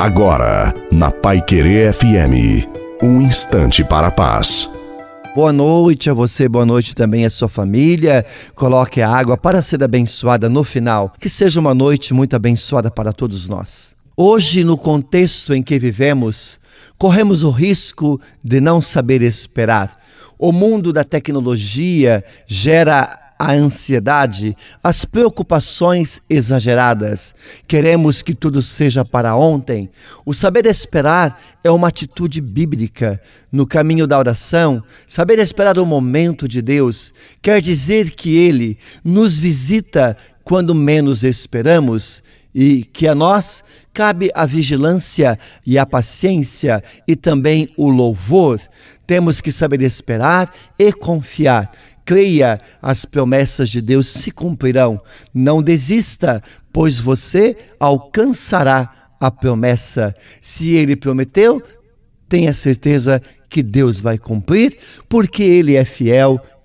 Agora, na Pai Querer FM, um instante para a paz. Boa noite a você, boa noite também à sua família. Coloque a água para ser abençoada no final. Que seja uma noite muito abençoada para todos nós. Hoje, no contexto em que vivemos, corremos o risco de não saber esperar. O mundo da tecnologia gera a ansiedade, as preocupações exageradas. Queremos que tudo seja para ontem. O saber esperar é uma atitude bíblica. No caminho da oração, saber esperar o momento de Deus quer dizer que Ele nos visita quando menos esperamos e que a nós cabe a vigilância e a paciência e também o louvor. Temos que saber esperar e confiar creia, as promessas de Deus se cumprirão. Não desista, pois você alcançará a promessa. Se ele prometeu, tenha certeza que Deus vai cumprir, porque ele é fiel